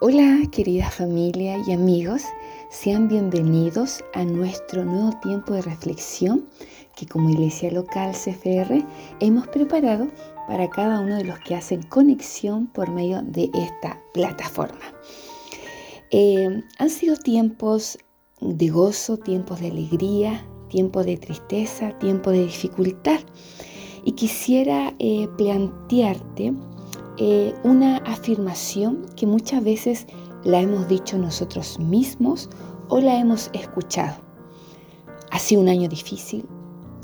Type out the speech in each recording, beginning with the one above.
Hola querida familia y amigos, sean bienvenidos a nuestro nuevo tiempo de reflexión que como iglesia local CFR hemos preparado para cada uno de los que hacen conexión por medio de esta plataforma. Eh, han sido tiempos de gozo, tiempos de alegría, tiempos de tristeza, tiempos de dificultad. Y quisiera eh, plantearte eh, una afirmación que muchas veces la hemos dicho nosotros mismos o la hemos escuchado. Ha sido un año difícil,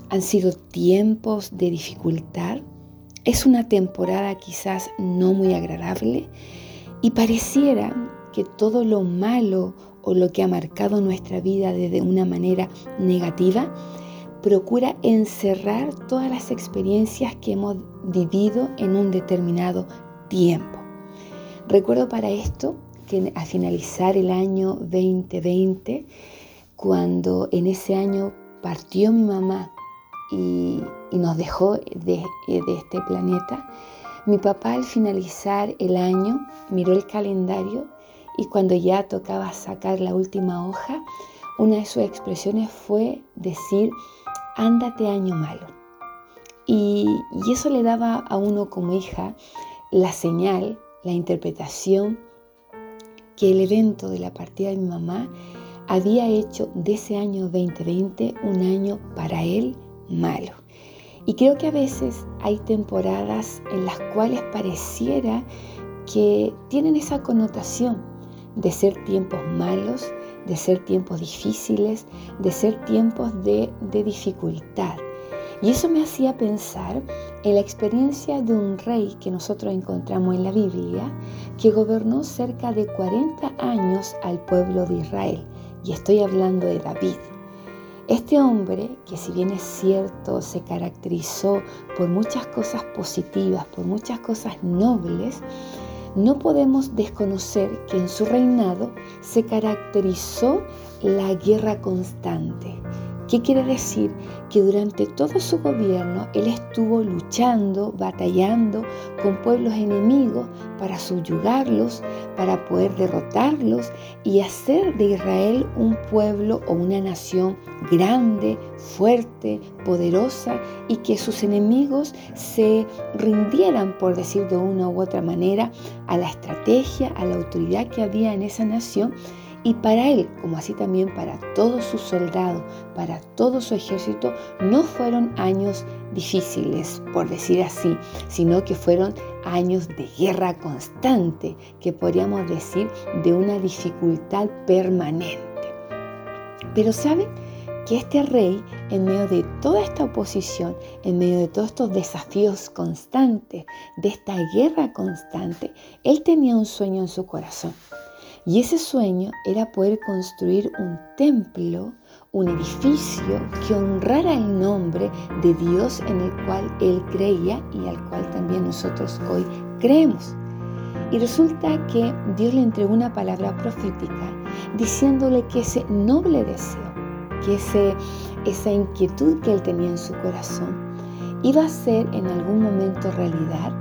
han sido tiempos de dificultad, es una temporada quizás no muy agradable y pareciera que todo lo malo o lo que ha marcado nuestra vida desde una manera negativa procura encerrar todas las experiencias que hemos vivido en un determinado tiempo. Recuerdo para esto que al finalizar el año 2020, cuando en ese año partió mi mamá y, nos dejó de, de este planeta, mi papá al finalizar el año miró el calendario y cuando ya tocaba sacar la última hoja, una de sus expresiones fue decir, ándate año malo. Y, eso le daba a uno como hija la señal, la interpretación que el evento de la partida de mi mamá había hecho de ese año 2020 un año para él malo. Y creo que a veces hay temporadas en las cuales pareciera que tienen esa connotación de ser tiempos malos, de ser tiempos difíciles, de ser tiempos de, dificultad. Y eso me hacía pensar en la experiencia de un rey que nosotros encontramos en la Biblia, que gobernó cerca de 40 años al pueblo de Israel. Y estoy hablando de David. Este hombre, que si bien es cierto, se caracterizó por muchas cosas positivas, por muchas cosas nobles, no podemos desconocer que en su reinado se caracterizó la guerra constante. ¿Qué quiere decir? Que durante todo su gobierno él estuvo luchando, batallando con pueblos enemigos para subyugarlos, para poder derrotarlos y hacer de Israel un pueblo o una nación grande, fuerte, poderosa y que sus enemigos se rindieran, por decir de una u otra manera, a la estrategia, a la autoridad que había en esa nación y para él, como así también para todos sus soldados, para todo su ejército, no fueron años difíciles, por decir así, sino que fueron años de guerra constante, que podríamos decir de una dificultad permanente. Pero ¿saben? que este rey, en medio de toda esta oposición, en medio de todos estos desafíos constantes, de esta guerra constante, él tenía un sueño en su corazón. Y ese sueño era poder construir un templo, un edificio que honrara el nombre de Dios en el cual él creía y al cual también nosotros hoy creemos. Y resulta que Dios le entregó una palabra profética diciéndole que ese noble deseo, que ese, esa inquietud que él tenía en su corazón, iba a ser en algún momento realidad,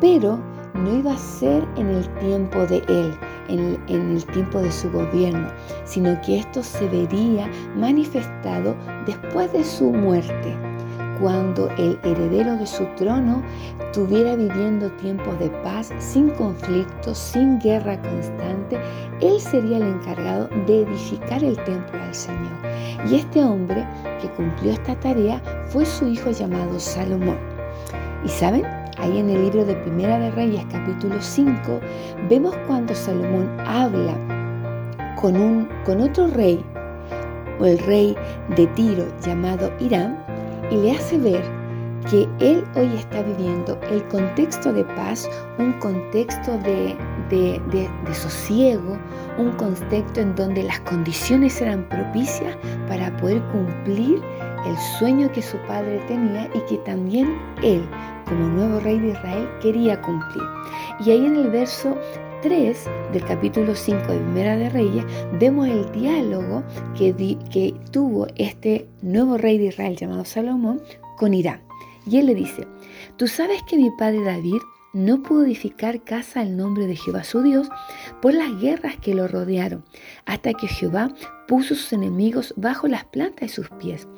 pero no iba a ser en el tiempo de él, en, el tiempo de su gobierno, sino que esto se vería manifestado después de su muerte, cuando el heredero de su trono estuviera viviendo tiempos de paz, sin conflictos, sin guerra constante, él sería el encargado de edificar el templo al Señor. Y este hombre que cumplió esta tarea fue su hijo llamado Salomón. ¿Y saben? Ahí en el libro de Primera de Reyes capítulo 5 vemos cuando Salomón habla con, un, con otro rey, o el rey de Tiro llamado Irán, y le hace ver que él hoy está viviendo el contexto de paz, un contexto de, de, de, sosiego, un contexto en donde las condiciones eran propicias para poder cumplir el sueño que su padre tenía y que también él como nuevo rey de Israel quería cumplir. Y ahí en el verso 3 del capítulo 5 de Primera de Reyes vemos el diálogo que, que tuvo este nuevo rey de Israel llamado Salomón con Irán. Y él le dice, tú sabes que mi padre David no pudo edificar casa al nombre de Jehová su Dios por las guerras que lo rodearon, hasta que Jehová puso sus enemigos bajo las plantas de sus pies.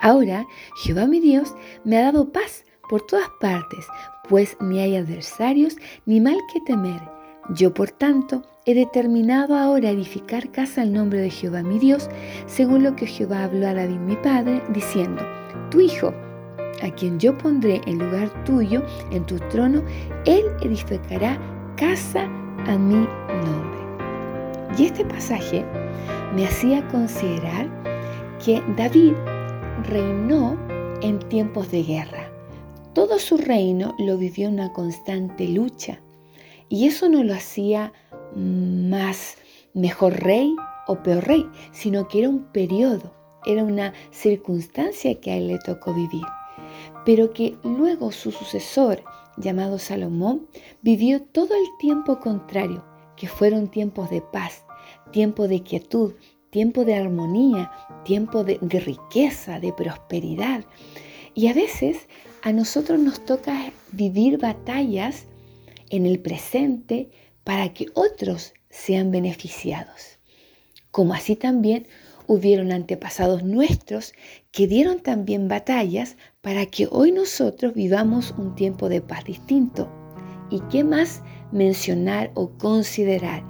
Ahora Jehová mi Dios me ha dado paz por todas partes, pues ni hay adversarios ni mal que temer. Yo, por tanto, he determinado ahora edificar casa al nombre de Jehová mi Dios, según lo que Jehová habló a David mi padre, diciendo, Tu hijo, a quien yo pondré en lugar tuyo en tu trono, él edificará casa a mi nombre. Y este pasaje me hacía considerar que David reinó en tiempos de guerra. Todo su reino lo vivió en una constante lucha y eso no lo hacía más mejor rey o peor rey, sino que era un periodo, era una circunstancia que a él le tocó vivir, pero que luego su sucesor, llamado Salomón, vivió todo el tiempo contrario, que fueron tiempos de paz, tiempo de quietud, tiempo de armonía, tiempo de, de riqueza, de prosperidad. Y a veces a nosotros nos toca vivir batallas en el presente para que otros sean beneficiados. Como así también hubieron antepasados nuestros que dieron también batallas para que hoy nosotros vivamos un tiempo de paz distinto. ¿Y qué más mencionar o considerar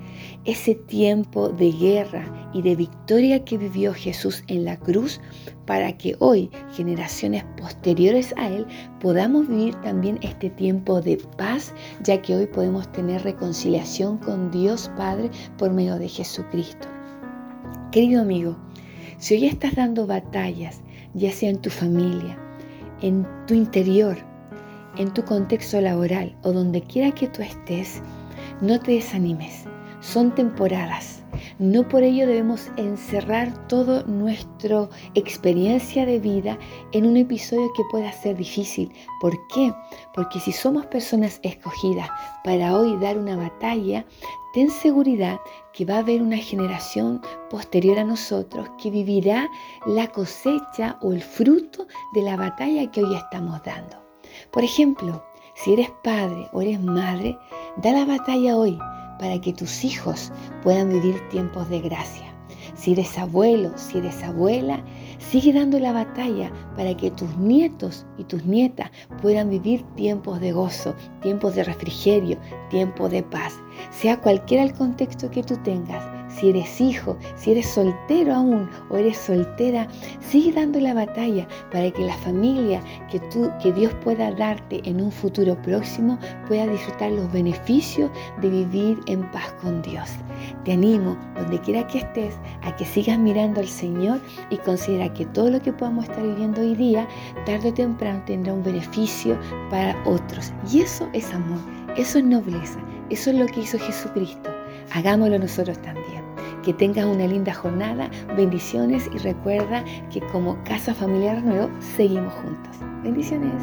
ese tiempo de guerra y de victoria que vivió Jesús en la cruz para que hoy, generaciones posteriores a Él, podamos vivir también este tiempo de paz, ya que hoy podemos tener reconciliación con Dios Padre por medio de Jesucristo. Querido amigo, si hoy estás dando batallas, ya sea en tu familia, en tu interior, en tu contexto laboral o donde quiera que tú estés, no te desanimes. Son temporadas. No por ello debemos encerrar toda nuestra experiencia de vida en un episodio que pueda ser difícil. ¿Por qué? Porque si somos personas escogidas para hoy dar una batalla, ten seguridad que va a haber una generación posterior a nosotros que vivirá la cosecha o el fruto de la batalla que hoy estamos dando. Por ejemplo, si eres padre o eres madre, da la batalla hoy para que tus hijos puedan vivir tiempos de gracia. Si eres abuelo, si eres abuela, sigue dando la batalla para que tus nietos y tus nietas puedan vivir tiempos de gozo, tiempos de refrigerio, tiempos de paz. Sea cualquiera el contexto que tú tengas, si eres hijo, si eres soltero aún o eres soltera, sigue dando la batalla para que la familia que, tú, que Dios pueda darte en un futuro próximo pueda disfrutar los beneficios de vivir en paz con Dios. Te animo, donde quiera que estés, a que sigas mirando al Señor y considera que todo lo que podamos estar viviendo hoy día, tarde o temprano tendrá un beneficio para otros. Y eso es amor, eso es nobleza, eso es lo que hizo Jesucristo. Hagámoslo nosotros también. Que tengas una linda jornada, bendiciones y recuerda que como Casa Familiar Nuevo seguimos juntos. Bendiciones.